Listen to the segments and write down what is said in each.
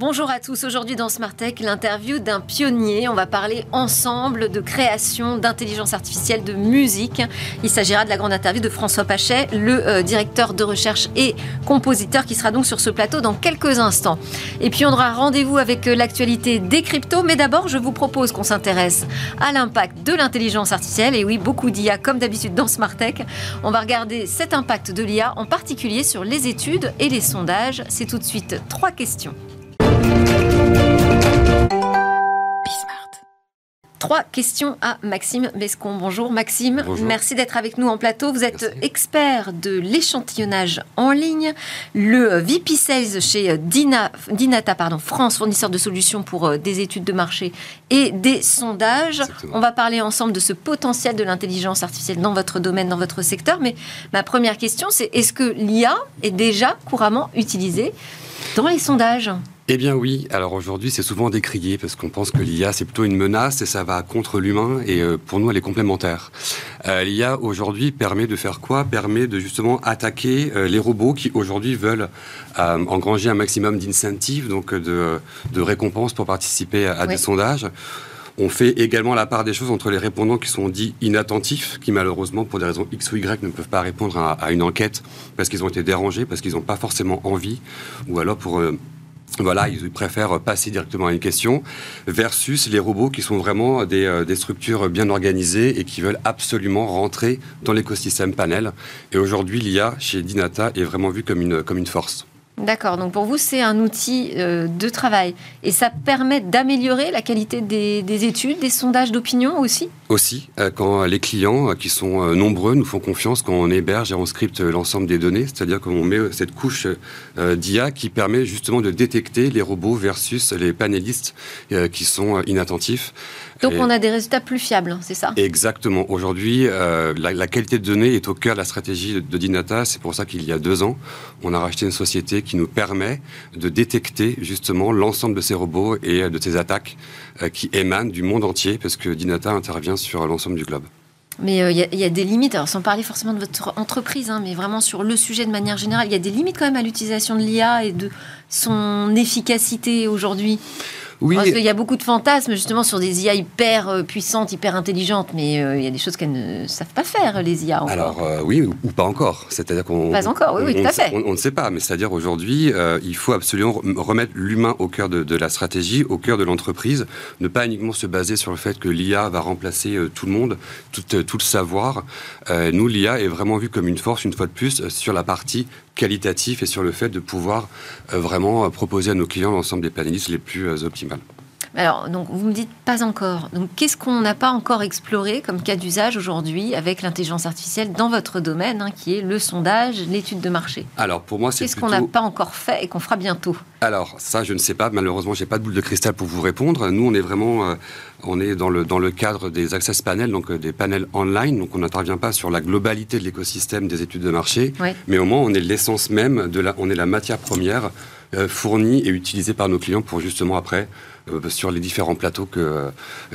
Bonjour à tous. Aujourd'hui dans Smart Tech, l'interview d'un pionnier. On va parler ensemble de création d'intelligence artificielle de musique. Il s'agira de la grande interview de François Pachet, le euh, directeur de recherche et compositeur qui sera donc sur ce plateau dans quelques instants. Et puis on aura rendez-vous avec euh, l'actualité des cryptos. Mais d'abord, je vous propose qu'on s'intéresse à l'impact de l'intelligence artificielle. Et oui, beaucoup d'IA comme d'habitude dans Smart Tech. On va regarder cet impact de l'IA en particulier sur les études et les sondages. C'est tout de suite trois questions. Trois questions à Maxime Bescon. Bonjour Maxime, merci d'être avec nous en plateau. Vous êtes expert de l'échantillonnage en ligne, le VP Sales chez Dina, Dinata pardon, France, fournisseur de solutions pour euh, des études de marché et des sondages. On va parler ensemble de ce potentiel de l'intelligence artificielle dans votre domaine, dans votre secteur. Mais ma première question, c'est est-ce que l'IA est déjà couramment utilisée dans les sondages? Eh bien oui, alors aujourd'hui c'est souvent décrié parce qu'on pense que l'IA c'est plutôt une menace et ça va contre l'humain et euh, pour nous elle est complémentaire. Euh, L'IA aujourd'hui permet de faire quoi? Permet de justement attaquer euh, les robots qui aujourd'hui veulent engranger un maximum d'incentives, donc de, récompenses pour participer à, des sondages. On fait également la part des choses entre les répondants qui sont dits inattentifs, qui malheureusement, pour des raisons X ou Y, ne peuvent pas répondre à, à une enquête parce qu'ils ont été dérangés, parce qu'ils n'ont pas forcément envie, ou alors pour voilà, ils préfèrent passer directement à une question, versus les robots qui sont vraiment des, euh, structures bien organisées et qui veulent absolument rentrer dans l'écosystème panel. Et aujourd'hui, l'IA chez Dinata est vraiment vue comme une, comme une force. D'accord, donc pour vous, c'est un outil euh, de travail. Et ça permet d'améliorer la qualité des, études, des sondages d'opinion aussi? Aussi, euh, quand les clients, euh, qui sont nombreux, nous font confiance quand on héberge et on scripte l'ensemble des données, c'est-à-dire qu'on met cette couche d'IA qui permet justement de détecter les robots versus les panélistes qui sont inattentifs. Donc on a des résultats plus fiables, c'est ça? Exactement. Aujourd'hui, la, qualité de données est au cœur de la stratégie de, Dinata. C'est pour ça qu'il y a deux ans, on a racheté une société qui nous permet de détecter justement l'ensemble de ces robots et de ces attaques euh, qui émanent du monde entier, parce que Dinata intervient sur l'ensemble du globe. Mais euh, il y, a des limites, alors sans parler forcément de votre entreprise, hein, mais vraiment sur le sujet de manière générale, il y a des limites quand même à l'utilisation de l'IA et de son efficacité aujourd'hui? Oui. Parce qu'il y a beaucoup de fantasmes justement sur des IA hyper euh, puissantes, hyper intelligentes, mais euh, il y a des choses qu'elles ne savent pas faire, les IA. Encore. Alors euh, oui, ou, pas encore. C'est-à-dire qu'on. Pas encore, oui, oui tout à fait. On, ne sait pas, mais c'est-à-dire aujourd'hui, il faut absolument remettre l'humain au cœur de, la stratégie, au cœur de l'entreprise, ne pas uniquement se baser sur le fait que l'IA va remplacer tout le monde, tout, tout le savoir. nous, l'IA est vraiment vue comme une force, une fois de plus, sur la partie qualitatif et sur le fait de pouvoir euh, vraiment euh, proposer à nos clients l'ensemble des panélistes les plus euh, optimales. Alors, donc, vous me dites pas encore. Donc, qu'est-ce qu'on n'a pas encore exploré comme cas d'usage aujourd'hui avec l'intelligence artificielle dans votre domaine, hein, qui est le sondage, l'étude de marché? Alors, pour moi, c'est Qu'est-ce qu'on n'a pas encore fait et qu'on fera bientôt? Alors, ça, je ne sais pas. Malheureusement, j'ai pas de boule de cristal pour vous répondre. Nous, on est vraiment, euh, on est dans le dans le cadre des access panels, donc euh, des panels online. Donc, on n'intervient pas sur la globalité de l'écosystème des études de marché, mais au moins, on est l'essence même de la, on est la matière première euh, fournie et utilisée par nos clients pour justement après euh, sur les différents plateaux que,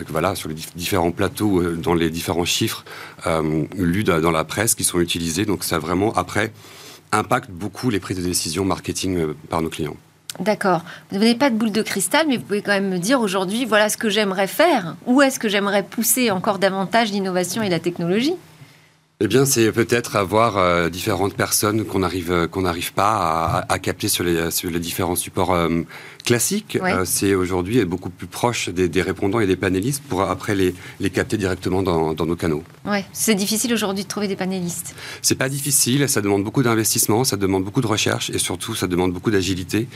voilà sur les différents plateaux dans les différents chiffres lus dans la presse qui sont utilisés. Donc ça vraiment après impacte beaucoup les prises de décision marketing par nos clients. D'accord. Vous n'avez pas de boule de cristal, mais vous pouvez quand même me dire aujourd'hui, voilà ce que j'aimerais faire. Où est-ce que j'aimerais pousser encore davantage l'innovation et la technologie? Eh bien, c'est peut-être avoir euh, différentes personnes qu'on n'arrive euh, qu'on n'arrive pas à, capter sur les, sur les différents supports euh, classiques. c'est aujourd'hui être beaucoup plus proche des, répondants et des panélistes pour après les, les capter directement dans, dans nos canaux. Ouais, c'est difficile aujourd'hui de trouver des panélistes. C'est pas difficile, ça demande beaucoup d'investissement, ça demande beaucoup de recherche et surtout ça demande beaucoup d'agilité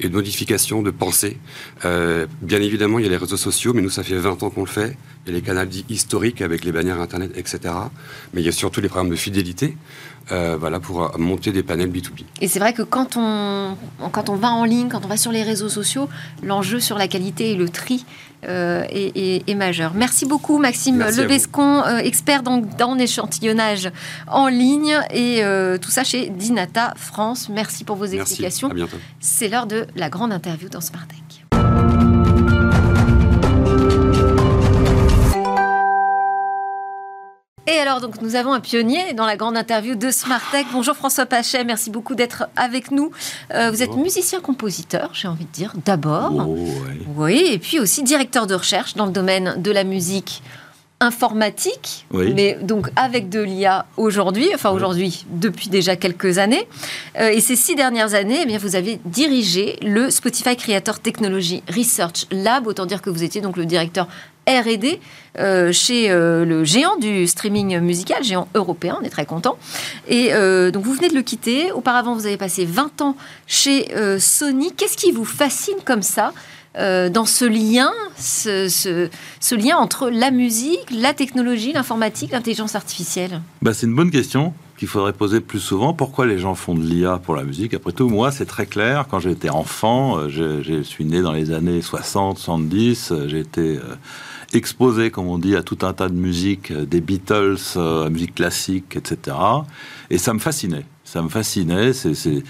et de modification de pensée. bien évidemment, il y a les réseaux sociaux, mais nous ça fait 20 ans qu'on le fait. Il y a les canaux dits historiques avec les bannières internet, etc. Mais il y a surtout les programmes de fidélité, euh, voilà, pour euh, monter des panels B2B. Et c'est vrai que quand on, quand on va en ligne, quand on va sur les réseaux sociaux, l'enjeu sur la qualité et le tri euh, est, majeur. Merci beaucoup Maxime Lebescon, expert dans, dans l'échantillonnage en ligne et tout ça chez Dinata France. Merci pour vos explications. C'est l'heure de la grande interview dans Smart Et alors, donc, nous avons un pionnier dans la grande interview de Smartech. Bonjour François Pachet, merci beaucoup d'être avec nous. Euh, vous êtes musicien-compositeur, j'ai envie de dire, d'abord. Oh, Oui, et puis aussi directeur de recherche dans le domaine de la musique informatique, mais donc avec de l'IA aujourd'hui, enfin aujourd'hui depuis déjà quelques années. Euh, et ces six dernières années, eh bien, vous avez dirigé le Spotify Creator Technology Research Lab, autant dire que vous étiez donc le directeur R&D euh, chez euh, le géant du streaming musical, géant européen, on est très content. Et donc vous venez de le quitter. Auparavant, vous avez passé 20 ans chez Sony. Qu'est-ce qui vous fascine comme ça euh, dans ce lien, ce, lien entre la musique, la technologie, l'informatique, l'intelligence artificielle? Bah, C'est une bonne question qu'il faudrait poser plus souvent. Pourquoi les gens font de l'IA pour la musique? Après tout, moi, c'est très clair. Quand j'étais enfant, euh, je, suis né dans les années 60, 70, euh, j'ai été exposé, comme on dit, à tout un tas de musique, des Beatles, à musique classique, etc. Et ça me fascinait. Ça me fascinait. C'est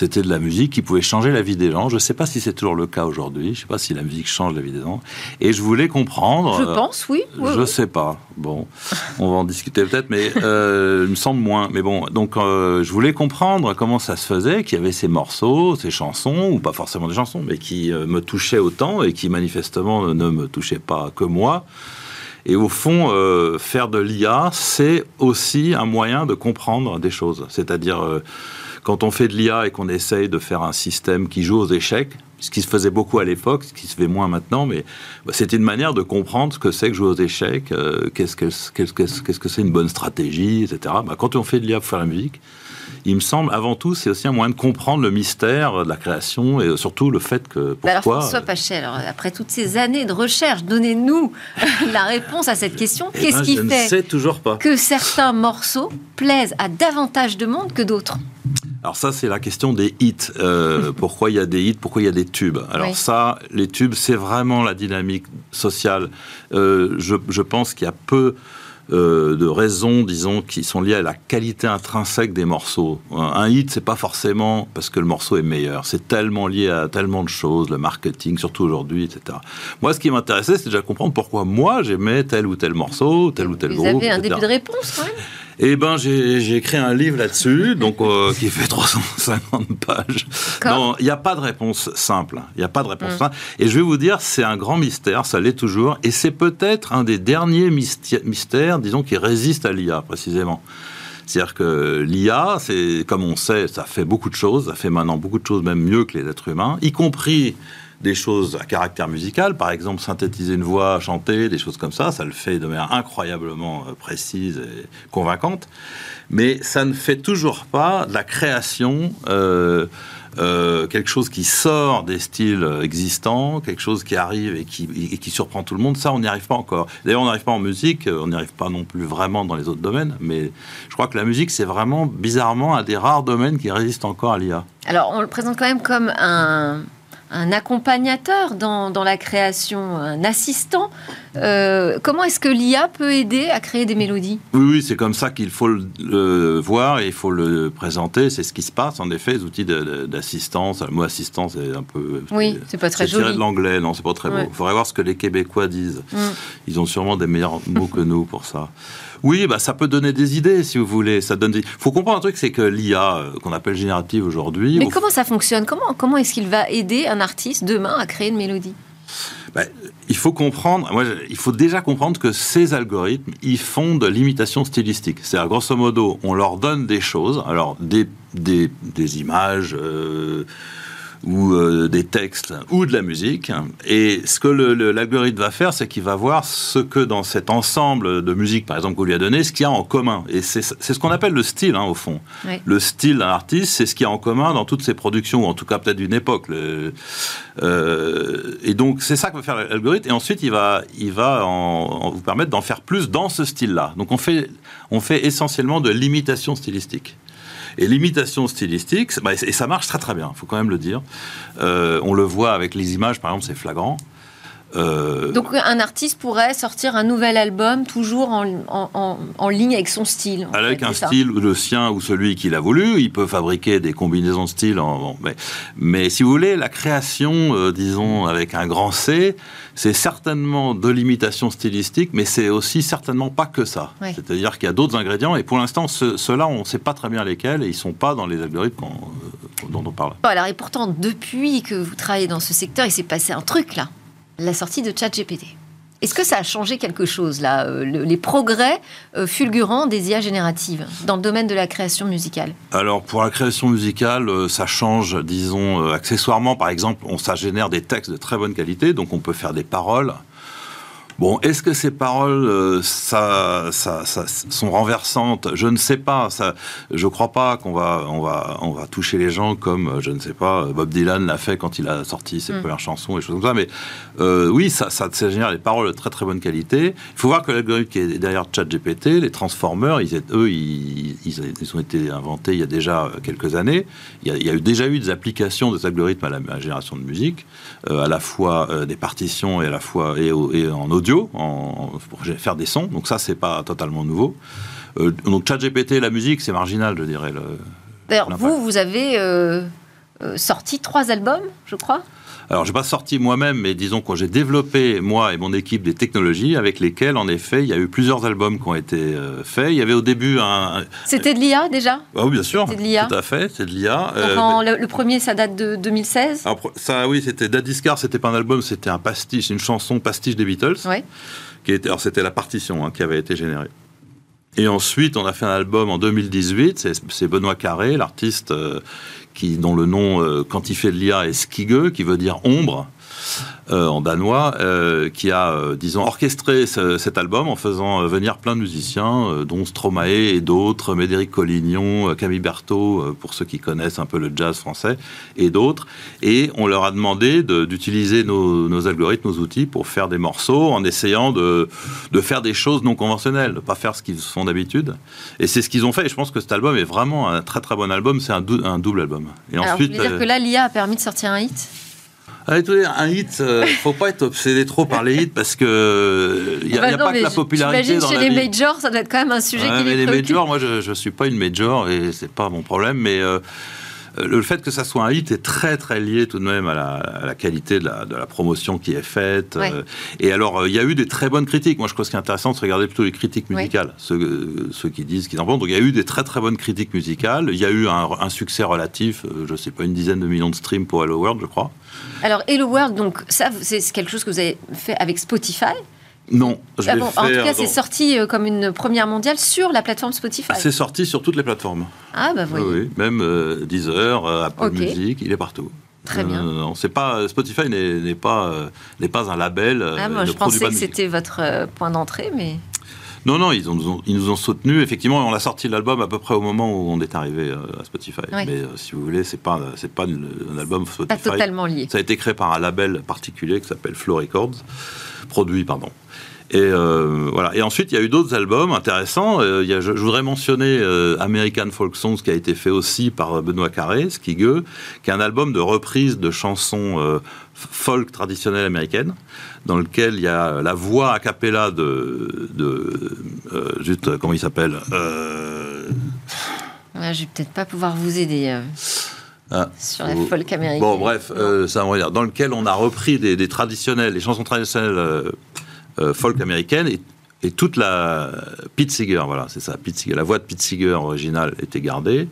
c'était de la musique qui pouvait changer la vie des gens. Je ne sais pas si c'est toujours le cas aujourd'hui. Je ne sais pas si la musique change la vie des gens. Et je voulais comprendre. Je pense, oui. je ne sais pas. Bon, on va en discuter peut-être, mais euh, il me semble moins. Mais bon, donc euh, je voulais comprendre comment ça se faisait, qu'il y avait ces morceaux, ces chansons, ou pas forcément des chansons, mais qui euh, me touchaient autant et qui manifestement ne me touchaient pas que moi. Et au fond, faire de l'IA, c'est aussi un moyen de comprendre des choses. C'est-à-dire quand on fait de l'IA et qu'on essaye de faire un système qui joue aux échecs, ce qui se faisait beaucoup à l'époque, ce qui se fait moins maintenant, mais bah, c'était une manière de comprendre ce que c'est que jouer aux échecs, euh, qu'est-ce que c'est une bonne stratégie, etc. Bah, quand on fait de l'IA pour faire la musique, il me semble, avant tout, c'est aussi un moyen de comprendre le mystère de la création et surtout le fait que. Pourquoi... Alors, François Pachet, alors, après toutes ces années de recherche, donnez-nous la réponse à cette question. Eh Qu'est-ce ben, qui fait toujours pas. que certains morceaux plaisent à davantage de monde que d'autres? Alors ça, c'est la question des hits. Euh, pourquoi il y a des hits Pourquoi il y a des tubes? Alors ça, les tubes, c'est vraiment la dynamique sociale. Euh, je, je, pense qu'il y a peu euh, de raisons, disons, qui sont liées à la qualité intrinsèque des morceaux. Un hit, c'est pas forcément parce que le morceau est meilleur. C'est tellement lié à tellement de choses, le marketing, surtout aujourd'hui, etc. Moi, ce qui m'intéressait, c'est déjà comprendre pourquoi moi j'aimais tel ou tel morceau, tel ou tel Vous groupe. Vous avez un début de réponse, quand même eh ben, j'ai écrit un livre là-dessus, donc euh, qui fait 350 pages. Non, il n'y a pas de réponse simple. Il n'y a pas de réponse mm. simple. Et je vais vous dire, c'est un grand mystère, ça l'est toujours, et c'est peut-être un des derniers mystères, disons, qui résiste à l'IA précisément. C'est-à-dire que l'IA, c'est comme on sait, ça fait beaucoup de choses, ça fait maintenant beaucoup de choses, même mieux que les êtres humains, y compris des choses à caractère musical, par exemple synthétiser une voix, chanter, des choses comme ça, ça le fait de manière incroyablement euh, précise et convaincante, mais ça ne fait toujours pas de la création. Euh, euh, quelque chose qui sort des styles existants, quelque chose qui arrive et qui, et qui surprend tout le monde, ça, on n'y arrive pas encore. D'ailleurs, on n'arrive pas en musique, on n'y arrive pas non plus vraiment dans les autres domaines, mais je crois que la musique, c'est vraiment bizarrement un des rares domaines qui résiste encore à l'IA. Alors, on le présente quand même comme un, un accompagnateur dans, la création, un assistant. Euh, comment est-ce que l'IA peut aider à créer des mélodies? Oui, oui c'est comme ça qu'il faut le, voir et il faut le présenter. C'est ce qui se passe, en effet, les outils d'assistance. Le mot assistance est un peu. Oui, c'est pas très joli. tiré de l'anglais, non, c'est pas très beau. Il faudrait voir ce que les Québécois disent. Mm. Ils ont sûrement des meilleurs mots que nous pour ça. Oui, bah, ça peut donner des idées, si vous voulez. Ça donne. Il faut comprendre un truc, c'est que l'IA, euh, qu'on appelle générative aujourd'hui. Mais comment ça fonctionne? Comment, comment est-ce qu'il va aider un artiste demain à créer une mélodie? Bah, il faut comprendre, moi, il faut déjà comprendre que ces algorithmes, ils font de l'imitation stylistique. C'est-à-dire, grosso modo, on leur donne des choses, alors des, des, des images, euh, ou euh, des textes ou de la musique. Et ce que l'algorithme va faire, c'est qu'il va voir ce que dans cet ensemble de musique, par exemple, qu'on lui a donné, ce qu'il y a en commun. Et c'est ce qu'on appelle le style, hein, au fond. Le style d'un artiste, c'est ce qu'il y a en commun dans toutes ses productions, ou en tout cas peut-être d'une époque. Le, euh, et donc, c'est ça que va faire l'algorithme. Et ensuite, il va, il va en, vous permettre d'en faire plus dans ce style-là. Donc, on fait, on fait essentiellement de l'imitation stylistique. Et l'imitation stylistique, bah, et ça marche très très bien, il faut quand même le dire. Euh, on le voit avec les images, par exemple, c'est flagrant. Euh, Donc un artiste pourrait sortir un nouvel album toujours en, ligne avec son style. Avec un style, le sien ou celui qu'il a voulu. Il peut fabriquer des combinaisons de styles. En, mais, mais, si vous voulez, la création, euh, disons, avec un grand C, c'est certainement de l'imitation stylistique, mais c'est aussi certainement pas que ça. C'est-à-dire qu'il y a d'autres ingrédients, et pour l'instant, ceux-là, on ne sait pas très bien lesquels, et ils ne sont pas dans les algorithmes euh, dont on parle. alors, et pourtant, depuis que vous travaillez dans ce secteur, il s'est passé un truc là la sortie de ChatGPT. Est-ce que ça a changé quelque chose, là, euh, les progrès euh, fulgurants des IA génératives dans le domaine de la création musicale? Alors, pour la création musicale, euh, ça change, disons, accessoirement. Par exemple, on, ça génère des textes de très bonne qualité, donc on peut faire des paroles Bon, est-ce que ces paroles euh, ça, ça, sont renversantes? Je ne sais pas. Ça, je ne crois pas qu'on va, on va, on va toucher les gens comme, euh, je ne sais pas, Bob Dylan l'a fait quand il a sorti ses mm. premières chansons et choses comme ça. Mais euh, oui, ça, ça, génère des paroles de très très bonne qualité. Il faut voir que l'algorithme qui est derrière ChatGPT, les transformers, ils, eux, ils, ils, ont été inventés il y a déjà quelques années. Il y a, eu, déjà eu des applications des algorithmes à la, génération de musique, à la fois des partitions et à la fois et en audio en, pour faire des sons. Donc ça, c'est pas totalement nouveau. Euh, donc ChatGPT, la musique, c'est marginal, je dirais. D'ailleurs, vous, vous avez euh, euh, sorti trois albums, je crois alors, je n'ai pas sorti moi-même, mais disons que j'ai développé, moi et mon équipe, des technologies avec lesquelles, en effet, il y a eu plusieurs albums qui ont été euh, faits. Il y avait au début un. C'était de l'IA déjà? Ah Oui, bien sûr. C'était de l'IA. Tout à fait, c'est de l'IA. Euh, le, premier, ça date de 2016 Ça, oui, c'était Dadiscar, c'était pas un album, c'était un pastiche, une chanson pastiche des Beatles. Oui. Qui était, alors, c'était la partition hein, qui avait été générée. Et ensuite, on a fait un album en 2018, c'est Benoît Carré, l'artiste. Euh, qui, dont le nom, euh, quand il fait de l'IA, est Skige, qui veut dire ombre. Euh, en danois, euh, qui a, euh, disons, orchestré cet album en faisant venir plein de musiciens, dont Stromae et d'autres, Médéric Collignon, Camille Berthaud, pour ceux qui connaissent un peu le jazz français, et d'autres. Et on leur a demandé d'utiliser nos, algorithmes, nos outils pour faire des morceaux en essayant de, de faire des choses non conventionnelles, de pas faire ce qu'ils font d'habitude. Et c'est ce qu'ils ont fait. Et je pense que cet album est vraiment un très très bon album. C'est un, un, double album. Et Alors, ensuite, vous dire que là, l'IA a permis de sortir un hit? Un hit, il euh, faut pas être obsédé trop par les hits parce que il n'y a, ah bah pas que la popularité dans chez les majors, ça doit être quand même un sujet qui mais les majors, moi, je, ne suis pas une major et c'est pas mon problème, mais euh, le fait que ça soit un hit est très très lié tout de même à la, qualité de la, promotion qui est faite. Euh, et alors, il y a eu des très bonnes critiques. Moi, je crois que ce qui est intéressant, c'est de regarder plutôt les critiques musicales, ceux, ceux, qui disent qu'ils en pensent. Donc, il y a eu des très très bonnes critiques musicales. Il y a eu un, un succès relatif, je sais pas, une dizaine de millions de streams pour Hello World, je crois. Alors, Hello World, donc ça, c'est quelque chose que vous avez fait avec Spotify? Non. Je ah en tout cas, c'est sorti euh, comme une première mondiale sur la plateforme Spotify. C'est sorti sur toutes les plateformes. Ah, bah voyez. Oui, même euh, Deezer, euh, Apple Music, il est partout. Très bien. on sait pas, Spotify n'est pas, n'est pas un label. Ah, moi, je pensais que c'était votre point d'entrée, mais. Non, non, ils, ont, ils nous ont soutenus. Effectivement, on a sorti l'album à peu près au moment où on est arrivé à Spotify. Mais si vous voulez, c'est pas, c'est pas un album Spotify. Pas totalement lié. Ça a été créé par un label particulier qui s'appelle Flow Records, produit, pardon. Et euh, voilà. Et ensuite, il y a eu d'autres albums intéressants. il y a, je, voudrais mentionner American Folk Songs qui a été fait aussi par Benoît Carré, Skigueux, qui est un album de reprise de chansons folk traditionnelle américaine, dans lequel il y a la voix a cappella de, de euh, juste comment il s'appelle euh... ouais, Je vais peut-être pas pouvoir vous aider. Euh, ah, sur la folk américaine. Bon, bref, euh, ça on va dire, dans lequel on a repris des, traditionnels, les chansons traditionnelles folk américaines et, et, toute la Pete Seeger, voilà, c'est ça, Pete Seeger, la voix de Pete Seeger originale était gardée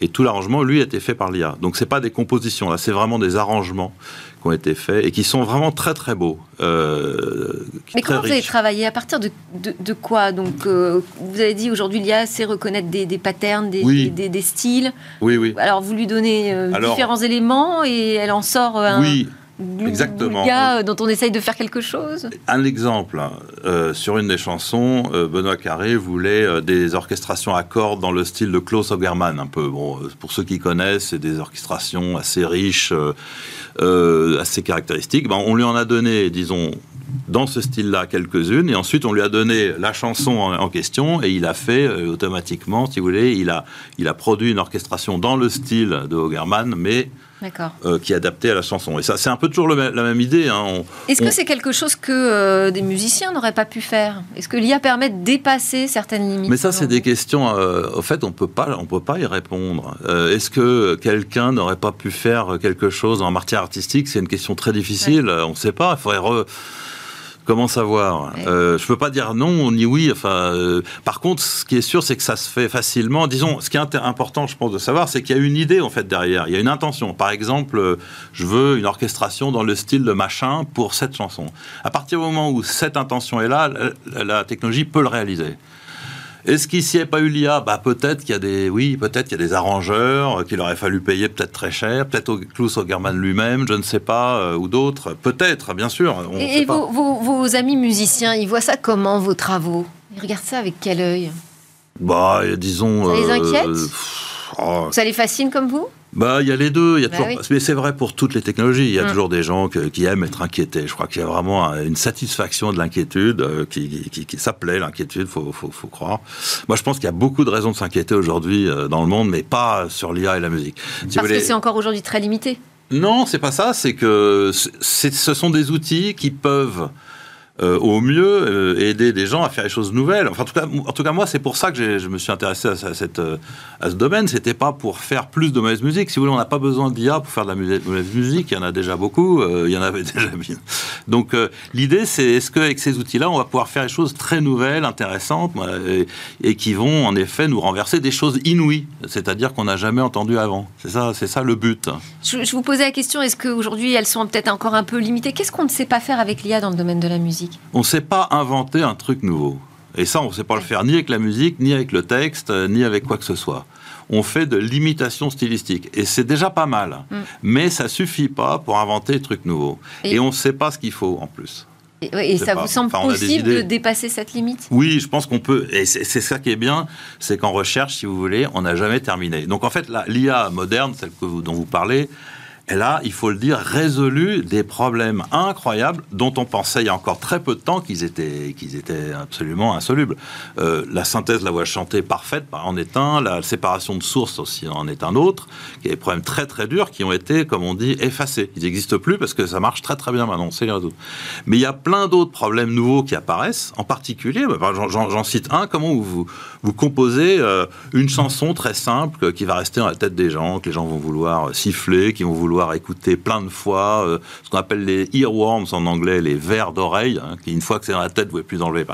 et tout l'arrangement, lui, a été fait par l'IA. Donc, c'est pas des compositions, là, c'est vraiment des arrangements qui ont été faits et qui sont vraiment très, très beaux. Euh, Mais comment vous avez travaillé? À partir de, de, quoi? Donc, euh, vous avez dit aujourd'hui, l'IA sait reconnaître des, des patterns, des, des, des, styles. Oui, oui. Alors, vous lui donnez euh, différents éléments et elle en sort un. Oui. Exactement. gars dont on essaye de faire quelque chose Un exemple, hein. euh, sur une des chansons, euh, Benoît Carré voulait euh, des orchestrations à cordes dans le style de Klaus Ogerman, un peu. Bon, pour ceux qui connaissent, c'est des orchestrations assez riches, assez caractéristiques. Ben, on lui en a donné, disons, dans ce style-là quelques-unes, et ensuite on lui a donné la chanson en, question, et il a fait automatiquement, si vous voulez, il a, il a produit une orchestration dans le style de Ogerman, mais euh, qui est adapté à la chanson. Et ça, c'est un peu toujours la même idée. Hein. Est-ce que c'est quelque chose que euh, des musiciens n'auraient pas pu faire? Est-ce que l'IA permet de dépasser certaines limites? Mais ça, c'est des questions. Euh, au fait, on peut pas, on peut pas y répondre. Est-ce que quelqu'un n'aurait pas pu faire quelque chose en matière artistique? C'est une question très difficile. On ne sait pas. Il faudrait re Comment savoir? Euh, Je peux pas dire non ni oui. Enfin, euh, par contre, ce qui est sûr, c'est que ça se fait facilement. Disons, ce qui est important, je pense, de savoir, c'est qu'il y a une idée en fait derrière. Il y a une intention. Par exemple, euh, je veux une orchestration dans le style de machin pour cette chanson. À partir du moment où cette intention est là, la technologie peut le réaliser. Est-ce qu'ici n'y a pas eu l'IA bah, Peut-être qu'il y a des, oui, peut-être qu'il y a des arrangeurs qu'il aurait fallu payer peut-être très cher, peut-être Klaus Ogerman lui-même, je ne sais pas, euh, ou d'autres. Peut-être, bien sûr. et vos, amis musiciens, ils voient ça comment, vos travaux? Ils regardent ça avec quel œil? Bah, disons. Ça les inquiète? euh, oh. Ça les fascine comme vous? Bah, il y a les deux. Il y a bah toujours... Mais c'est vrai pour toutes les technologies. Il y a hum. toujours des gens qui aiment être inquiétés. Je crois qu'il y a vraiment une satisfaction de l'inquiétude euh, qui, qui, s'appelait l'inquiétude, faut, faut, faut, croire. Moi, je pense qu'il y a beaucoup de raisons de s'inquiéter aujourd'hui euh, dans le monde, mais pas sur l'IA et la musique. Parce que c'est encore aujourd'hui très limité. Non, c'est pas ça. C'est que ce sont des outils qui peuvent euh, au mieux euh, aider des gens à faire des choses nouvelles. Enfin, en tout cas, moi, c'est pour ça que je me suis intéressé à, cette, euh, à ce domaine. C'était pas pour faire plus de mauvaise musique. Si vous voulez, on n'a pas besoin d'IA pour faire de la mauvaise musique. Il y en a déjà beaucoup. il y en avait déjà bien. Donc, l'idée, c'est est-ce qu'avec ces outils-là, on va pouvoir faire des choses très nouvelles, intéressantes, et, qui vont en effet nous renverser des choses inouïes, c'est-à-dire qu'on n'a jamais entendu avant. C'est ça, c'est ça le but. Je, je vous posais la question est-ce qu'aujourd'hui, elles sont peut-être encore un peu limitées? Qu'est-ce qu'on ne sait pas faire avec l'IA dans le domaine de la musique? On ne sait pas inventer un truc nouveau. Et ça, on ne sait pas le faire ni avec la musique, ni avec le texte, euh, ni avec quoi que ce soit. On fait de l'imitation stylistique. Et c'est déjà pas mal. Mm. Mais ça suffit pas pour inventer des trucs nouveaux. Et, on ne sait pas ce qu'il faut en plus. Et, ça vous semble possible de dépasser cette limite? Oui, je pense qu'on peut. Et c'est ça qui est bien, c'est qu'en recherche, si vous voulez, on n'a jamais terminé. Donc en fait, l'IA moderne, celle que vous, dont vous parlez, elle a, il faut le dire, résolu des problèmes incroyables dont on pensait il y a encore très peu de temps qu'ils étaient, étaient absolument insolubles. Euh, la synthèse la voix chantée parfaite en est un, la séparation de sources aussi en est un autre, qui est des problèmes très très durs qui ont été, comme on dit, effacés. Ils n'existent plus parce que ça marche très très bien maintenant, c'est les réseaux. Mais il y a plein d'autres problèmes nouveaux qui apparaissent, en particulier, bah, j'en cite un, comment vous, vous composez euh, une chanson très simple qui va rester dans la tête des gens, que les gens vont vouloir siffler, qui vont vouloir écouter plein de fois, euh, ce qu'on appelle les earworms en anglais, les vers d'oreille, hein, qui une fois que c'est dans la tête, vous pouvez plus enlever,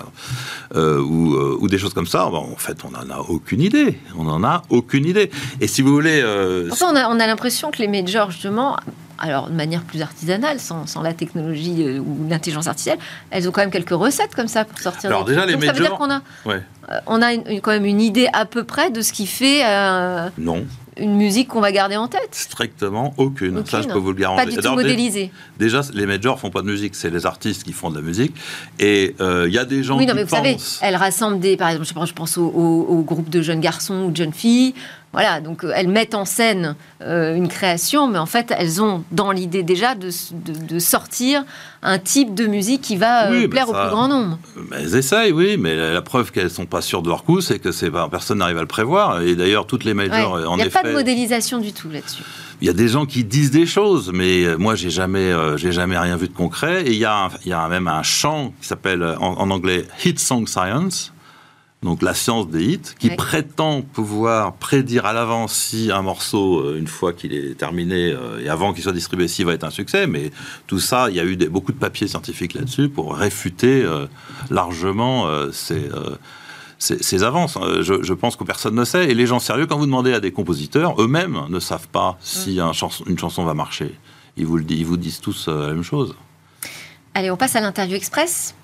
euh, ou, euh, ou, des choses comme ça. en fait, on n'en a aucune idée. On n'en a aucune idée. Et si vous voulez... on a, on a l'impression que les majors, justement, alors de manière plus artisanale, sans, sans la technologie ou l'intelligence artificielle, elles ont quand même quelques recettes comme ça pour sortir. Alors déjà, les majors... Ça veut dire qu'on a, on a quand même une idée à peu près de ce qui fait... non une musique qu'on va garder en tête Strictement aucune. Ça, je peux vous le garantir. Pas du tout modélisé. Déjà, les majors font pas de musique, c'est les artistes qui font de la musique. Et euh, il y a des gens oui, non, mais vous savez, elles rassemblent des, par exemple, je pense au, au groupe de jeunes garçons ou de jeunes filles. Voilà, donc euh, elles mettent en scène euh, une création, mais en fait, elles ont dans l'idée déjà de, sortir un type de musique qui va euh, plaire au plus grand nombre. elles essayent, oui, mais la, preuve qu'elles sont pas sûres de leur coup, c'est que c'est personne n'arrive à le prévoir. Et d'ailleurs, toutes les majors, en effet... Il n'y a pas de modélisation du tout là-dessus. Il y a des gens qui disent des choses, mais moi, j'ai jamais, j'ai jamais rien vu de concret. Et il y a, il y a même un chant qui s'appelle en anglais Hit Song Science donc la science des hits, qui prétend pouvoir prédire à l'avance si un morceau, euh, une fois qu'il est terminé euh, et avant qu'il soit distribué, s'il va être un succès. Mais tout ça, il y a eu des, beaucoup de papiers scientifiques là-dessus pour réfuter euh, largement ces, ces, avances. Je, je, pense que personne ne sait. Et les gens sérieux, quand vous demandez à des compositeurs, eux-mêmes ne savent pas si un chanson, une chanson va marcher. Ils vous, le, ils vous disent tous la même chose. Allez, on passe à l'interview express.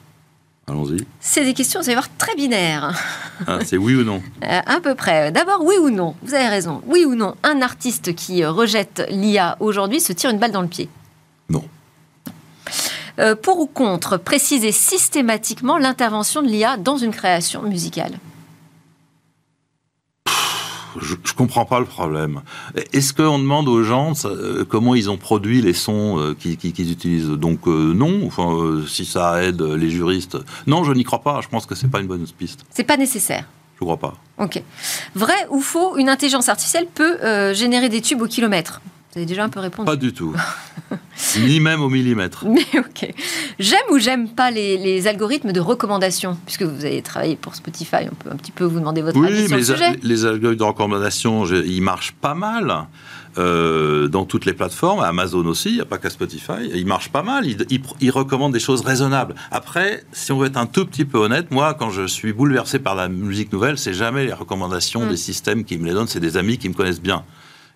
Allons-y. C'est des questions, vous allez voir, très binaires. Ah, c'est oui ou non euh, À peu près. D'abord, oui ou non Vous avez raison. Oui ou non Un artiste qui euh, rejette l'IA aujourd'hui se tire une balle dans le pied Non. Euh, pour ou contre, préciser systématiquement l'intervention de l'IA dans une création musicale? Je, ne comprends pas le problème. Est-ce qu'on demande aux gens euh, comment ils ont produit les sons euh, qu'ils utilisent? Donc euh, non. Enfin, si ça aide les juristes, non, je n'y crois pas. Je pense que c'est pas une bonne piste. C'est pas nécessaire. Je crois pas. Ok. Vrai ou faux Une intelligence artificielle peut générer des tubes au kilomètre? Vous avez déjà un peu répondu. Pas du tout. Ni même au millimètre. Mais ok. J'aime ou j'aime pas les, algorithmes de recommandation Puisque vous avez travaillé pour Spotify, on peut un petit peu vous demander votre avis sur le sujet. Oui, les algorithmes de recommandation, ils marchent pas mal. Euh, dans toutes les plateformes, Amazon aussi, il n'y a pas qu'à Spotify, il marche pas mal, il, recommande des choses raisonnables. Après, si on veut être un tout petit peu honnête, moi, quand je suis bouleversé par la musique nouvelle, c'est jamais les recommandations mm. des systèmes qui me les donnent, c'est des amis qui me connaissent bien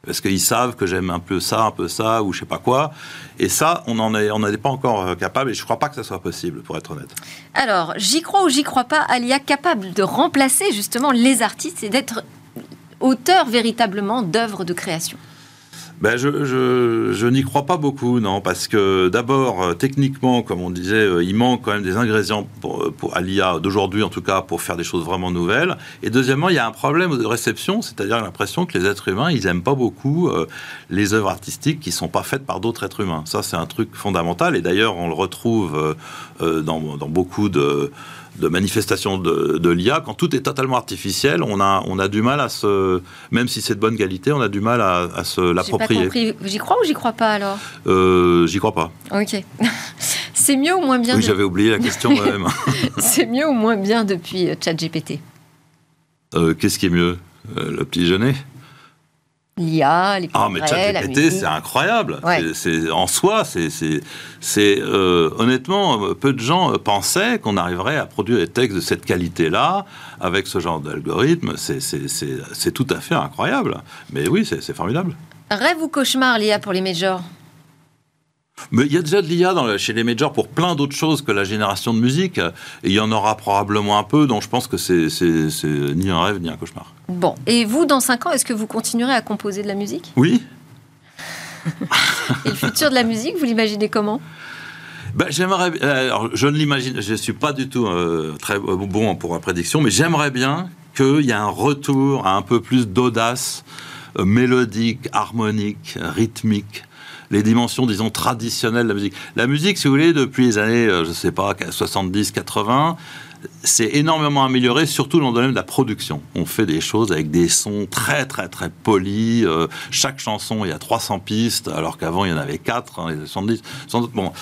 parce qu'ils savent que j'aime un peu ça, un peu ça, ou je sais pas quoi. Et ça, on n'en est, pas encore euh, capable, et je crois pas que ça soit possible, pour être honnête. Alors, j'y crois ou j'y crois pas, Alia capable de remplacer justement les artistes et d'être auteur véritablement d'œuvres de création ben je, je, n'y crois pas beaucoup, non, parce que d'abord, euh, techniquement, comme on disait, euh, il manque quand même des ingrédients pour, euh, à l'IA d'aujourd'hui, en tout cas, pour faire des choses vraiment nouvelles. Et deuxièmement, il y a un problème de réception, c'est-à-dire l'impression que les êtres humains, ils aiment pas beaucoup les œuvres artistiques qui sont pas faites par d'autres êtres humains. Ça, c'est un truc fondamental. Et d'ailleurs, on le retrouve dans, dans beaucoup de de manifestation de, l'IA, quand tout est totalement artificiel, on a, on a du mal à se, même si c'est de bonne qualité, on a du mal à, se l'approprier. J'y crois ou j'y crois pas alors euh, J'y crois pas. Ok. c'est mieux ou moins bien Oui, j'avais oublié la question même. c'est mieux ou moins bien depuis euh, ChatGPT? Euh, Qu'est-ce qui est mieux? Le petit déjeuner? l'IA, les Ah, mais ChatGPT, c'est incroyable. C'est en soi, c'est euh, honnêtement, peu de gens pensaient qu'on arriverait à produire des textes de cette qualité-là avec ce genre d'algorithme. C'est tout à fait incroyable. Mais oui, c'est formidable. Rêve ou cauchemar l'IA pour les majors? Mais il y a déjà de l'IA chez les majors pour plein d'autres choses que la génération de musique. Et il y en aura probablement un peu, donc je pense que c'est ni un rêve ni un cauchemar. Bon. Et vous, dans 5 ans, est-ce que vous continuerez à composer de la musique? Oui. Et le futur de la musique, vous l'imaginez comment? Ben, j'aimerais. Alors, je ne l'imagine. Je suis pas du tout euh, très bon pour la prédiction, mais j'aimerais bien qu'il y ait un retour à un peu plus d'audace euh, mélodique, harmonique, rythmique les dimensions, disons, traditionnelles de la musique. La musique, si vous voulez, depuis les années, euh, je ne sais pas, 70, 80, c'est énormément amélioré, surtout dans le domaine de la production. On fait des choses avec des sons très, très, très polis. Euh, chaque chanson, il y a 300 pistes, alors qu'avant, il y en avait 4, hein, les 70. Bon.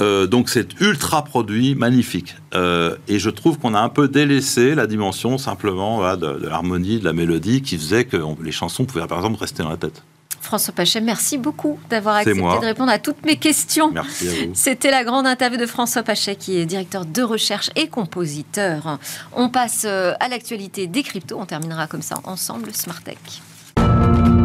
Euh, donc, c'est ultra produit, magnifique. et je trouve qu'on a un peu délaissé la dimension, simplement, de l'harmonie, de la mélodie, qui faisait que les chansons pouvaient, par exemple, rester dans la tête. François Pachet, merci beaucoup d'avoir accepté de répondre à toutes mes questions. Merci à vous. C'était la grande interview de François Pachet, qui est directeur de recherche et compositeur. On passe euh, à l'actualité des cryptos. On terminera comme ça ensemble, Smart Tech.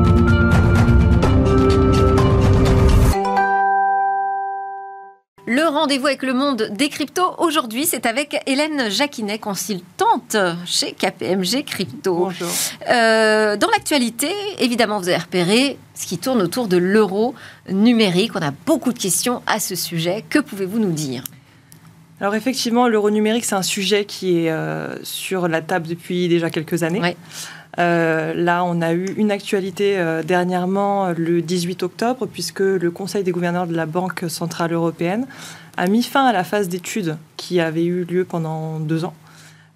Le rendez-vous avec le monde des cryptos aujourd'hui, c'est avec Hélène Jacquinet, consultante chez KPMG Crypto. Bonjour. Euh, dans l'actualité, évidemment, vous avez repéré ce qui tourne autour de l'euro numérique. On a beaucoup de questions à ce sujet. Que pouvez-vous nous dire? Alors effectivement, l'euro numérique, c'est un sujet qui est euh, sur la table depuis déjà quelques années. Euh, là, on a eu une actualité euh, dernièrement, le 18 octobre, puisque le Conseil des gouverneurs de la Banque centrale européenne a mis fin à la phase d'études qui avait eu lieu pendant deux ans.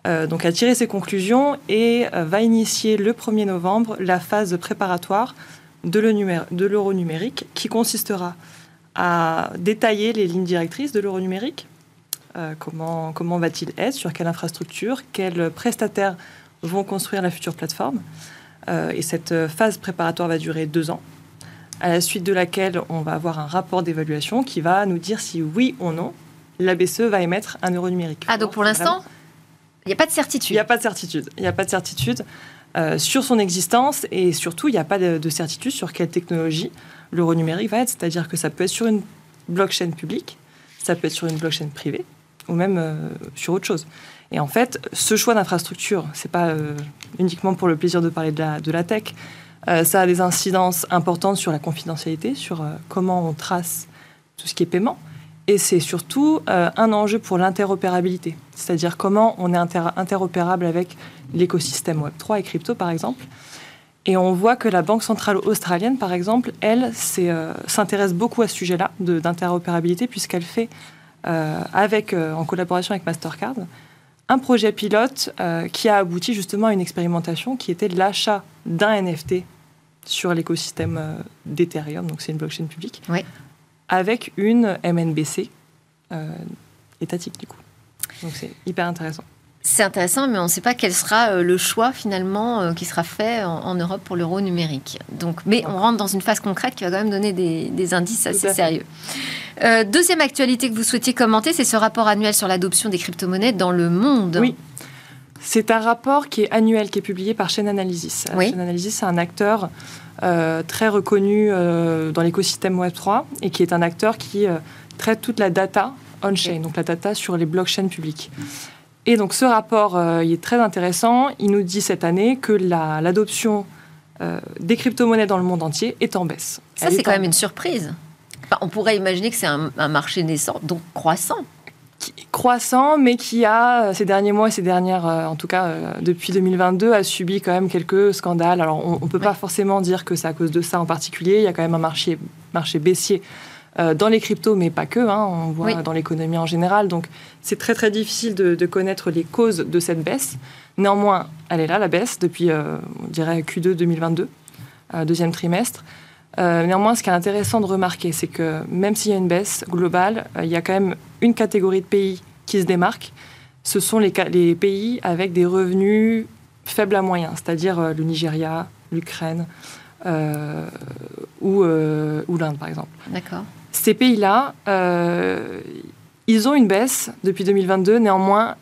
Euh, donc a tiré ses conclusions et va initier le 1er novembre la phase préparatoire de l'euro numérique qui consistera à détailler les lignes directrices de l'euro numérique. comment va-t-il être? Sur quelle infrastructure? Quels prestataires vont construire la future plateforme. Euh, et cette phase préparatoire va durer deux ans, à la suite de laquelle on va avoir un rapport d'évaluation qui va nous dire si oui ou non la BCE va émettre un euro numérique. Ah, donc pour l'instant, il n'y a pas de certitude. Il n'y a pas de certitude. Il n'y a pas de certitude euh, sur son existence et surtout, il n'y a pas de, certitude sur quelle technologie l'euro numérique va être. C'est-à-dire que ça peut être sur une blockchain publique, ça peut être sur une blockchain privée ou même euh, sur autre chose. Et en fait, ce choix d'infrastructure, c'est pas euh, uniquement pour le plaisir de parler de la, de la tech. Euh, ça a des incidences importantes sur la confidentialité, sur euh, comment on trace tout ce qui est paiement. Et c'est surtout un enjeu pour l'interopérabilité, c'est-à-dire comment on est interopérable avec l'écosystème Web3 et crypto, par exemple. Et on voit que la Banque centrale australienne, par exemple, elle s'intéresse beaucoup à ce sujet-là d'interopérabilité, puisqu'elle fait, avec, en collaboration avec Mastercard, un projet pilote euh, qui a abouti justement à une expérimentation qui était l'achat d'un NFT sur l'écosystème d'Ethereum, donc c'est une blockchain publique, avec une MNBC étatique du coup. Donc c'est hyper intéressant. C'est intéressant, mais on ne sait pas quel sera le choix finalement qui sera fait en, Europe pour l'euro numérique. Donc, mais on rentre dans une phase concrète qui va quand même donner des, indices assez sérieux. deuxième actualité que vous souhaitiez commenter, c'est ce rapport annuel sur l'adoption des crypto-monnaies dans le monde. Oui. C'est un rapport qui est annuel, qui est publié par Chain Analysis. Oui. Chain Analysis, c'est un acteur euh, très reconnu euh, dans l'écosystème Web3 et qui est un acteur qui euh, traite toute la data on-chain, donc la data sur les blockchains publiques. Et donc ce rapport, il est très intéressant. Il nous dit cette année que l'adoption des crypto-monnaies dans le monde entier est en baisse. Ça, c'est quand même une surprise. on pourrait imaginer que c'est un, un marché naissant, donc croissant croissant, mais qui a, euh, ces derniers mois et ces dernières, euh, en tout cas euh, depuis 2022, a subi quand même quelques scandales. Alors on ne peut pas forcément dire que c'est à cause de ça en particulier. Il y a quand même un marché, marché baissier dans les cryptos, mais pas que. Hein, on voit dans l'économie en général. Donc c'est très très difficile de, connaître les causes de cette baisse. Néanmoins, elle est là, la baisse, depuis, on dirait, Q2 2022, deuxième trimestre. Euh, néanmoins, ce qui est intéressant de remarquer, c'est que même s'il y a une baisse globale, euh, il y a quand même une catégorie de pays qui se démarque. Ce sont les, pays avec des revenus faibles à moyens, c'est-à-dire euh, le Nigeria, l'Ukraine ou, ou l'Inde, par exemple. D'accord. Ces pays-là, ils ont une baisse depuis 2022. Néanmoins,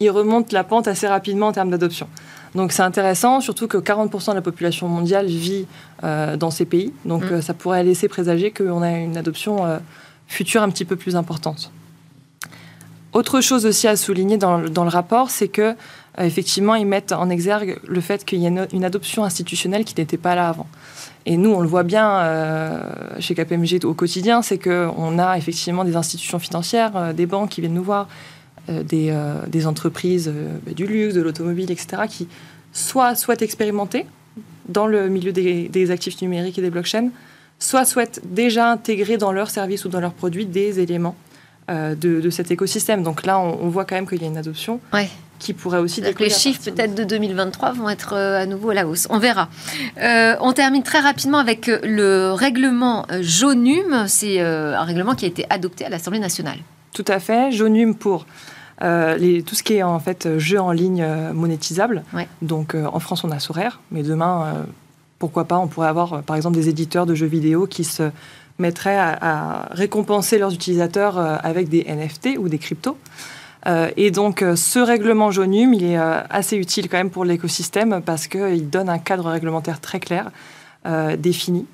ils remontent la pente assez rapidement en termes d'adoption. Donc c'est intéressant, surtout que 40% de la population mondiale vit euh, dans ces pays. Donc mm. euh, ça pourrait laisser présager qu'on a une adoption euh, future un petit peu plus importante. Autre chose aussi à souligner dans, le rapport, c'est que effectivement ils mettent en exergue le fait qu'il y a une, adoption institutionnelle qui n'était pas là avant. Et nous, on le voit bien chez KPMG au quotidien, c'est qu'on a effectivement des institutions financières, des banques qui viennent nous voir, euh, euh, des, entreprises euh, bah, du luxe, de l'automobile, etc., qui soit souhaitent expérimenter dans le milieu des, actifs numériques et des blockchains, soit souhaitent déjà intégrer dans leurs services ou dans leurs produits des éléments de, cet écosystème. Donc là, on, voit quand même qu'il y a une adoption qui pourrait aussi les chiffres peut-être de 2023 vont être à nouveau à la hausse. On verra. on termine très rapidement avec le règlement JONUM. C'est un règlement qui a été adopté à l'Assemblée nationale. Tout à fait. JONUM pour euh, tout ce qui est en fait jeu en ligne euh, monétisable. Donc euh, en France, on a Sorare, mais demain, pourquoi pas, on pourrait avoir par exemple des éditeurs de jeux vidéo qui se mettraient à, récompenser leurs utilisateurs avec des NFT ou des cryptos. Et donc, ce règlement JONUM, il est assez utile quand même pour l'écosystème parce qu'il donne un cadre réglementaire très clair, défini,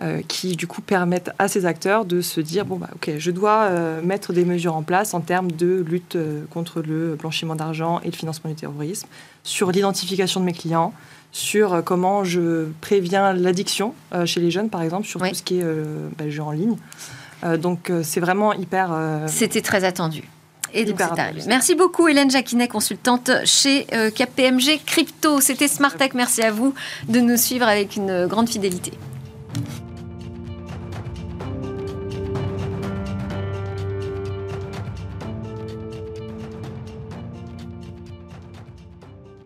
euh, qui du coup permettent à ces acteurs de se dire bon bah ok je dois euh, mettre des mesures en place en termes de lutte euh, contre le blanchiment d'argent et le financement du terrorisme, sur l'identification de mes clients, sur comment je préviens l'addiction chez les jeunes par exemple, sur tout ce qui est bah, jeu en ligne. donc c'est vraiment hyper. C'était très attendu. Et donc Merci beaucoup Hélène Jacquinet, consultante chez KPMG Crypto. C'était Smartech. Merci à vous de nous suivre avec une grande fidélité.